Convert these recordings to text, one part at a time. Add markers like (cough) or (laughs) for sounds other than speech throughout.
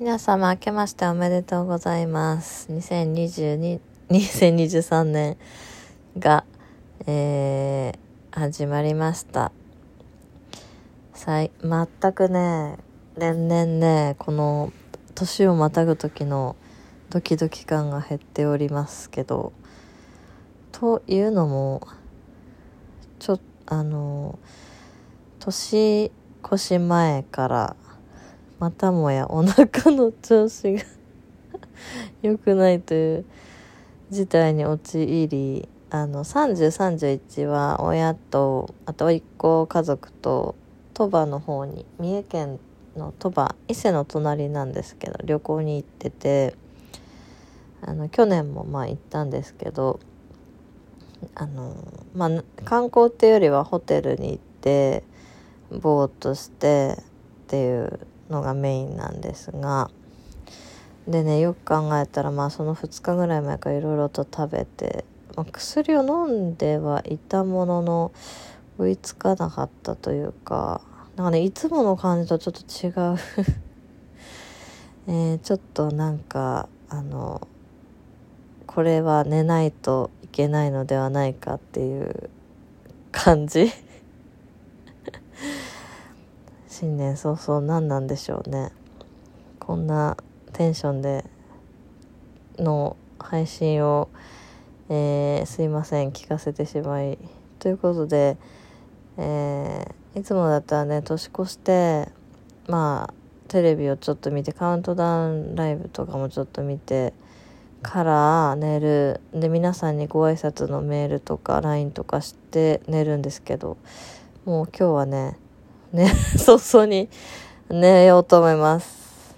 皆様明けましておめでとうございます。2022、(laughs) 2023年が、えー、始まりました。さい、全くね、年々ね、この年をまたぐ時のドキドキ感が減っておりますけど、というのも、ちょあの、年越し前から、またもやお腹の調子が (laughs) 良くないという事態に陥りあの3031は親とあと甥っ子家族と鳥羽の方に三重県の鳥羽伊勢の隣なんですけど旅行に行っててあの去年もまあ行ったんですけどあのまあ観光っていうよりはホテルに行ってぼーっとしてっていうのがメインなんですがでねよく考えたらまあその2日ぐらい前からいろいろと食べて、まあ、薬を飲んではいたものの追いつかなかったというかなんかねいつもの感じとちょっと違う。(laughs) えー、ちょっとなんかあのこれは寝ないといけないのではないかっていう感じ。新年早々何なんでしょうね。こんなテンションでの配信を、えー、すいません聞かせてしまい。ということで、えー、いつもだったらね年越してまあテレビをちょっと見てカウントダウンライブとかもちょっと見てから寝る。で皆さんにご挨拶のメールとか LINE とかして寝るんですけどもう今日はねね、(laughs) 早々に寝ようと思います。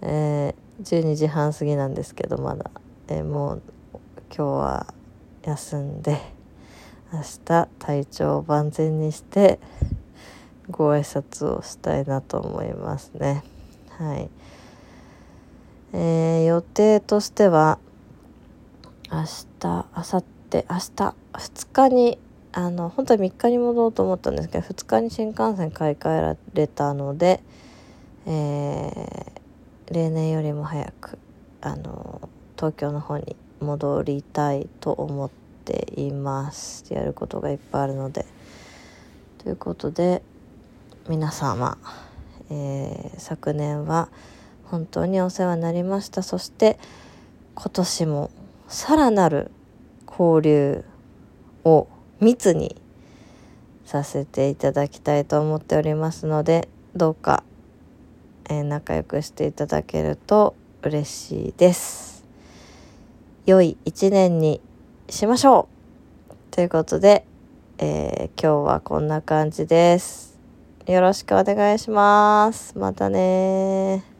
えー、12時半過ぎなんですけど、まだ。えー、もう今日は休んで、明日体調を万全にして、ご挨拶をしたいなと思いますね。はい。えー、予定としては、明日、明後日、明日、2日にあの本当は3日に戻ろうと思ったんですけど2日に新幹線買い替えられたので、えー、例年よりも早くあの東京の方に戻りたいと思っています。やることがいっぱいあるので。ということで皆様、えー、昨年は本当にお世話になりました。そして今年もさらなる交流を密にさせていただきたいと思っておりますのでどうか、えー、仲良くしていただけると嬉しいです。良い一年にしましょう。ということで、えー、今日はこんな感じです。よろしくお願いします。またね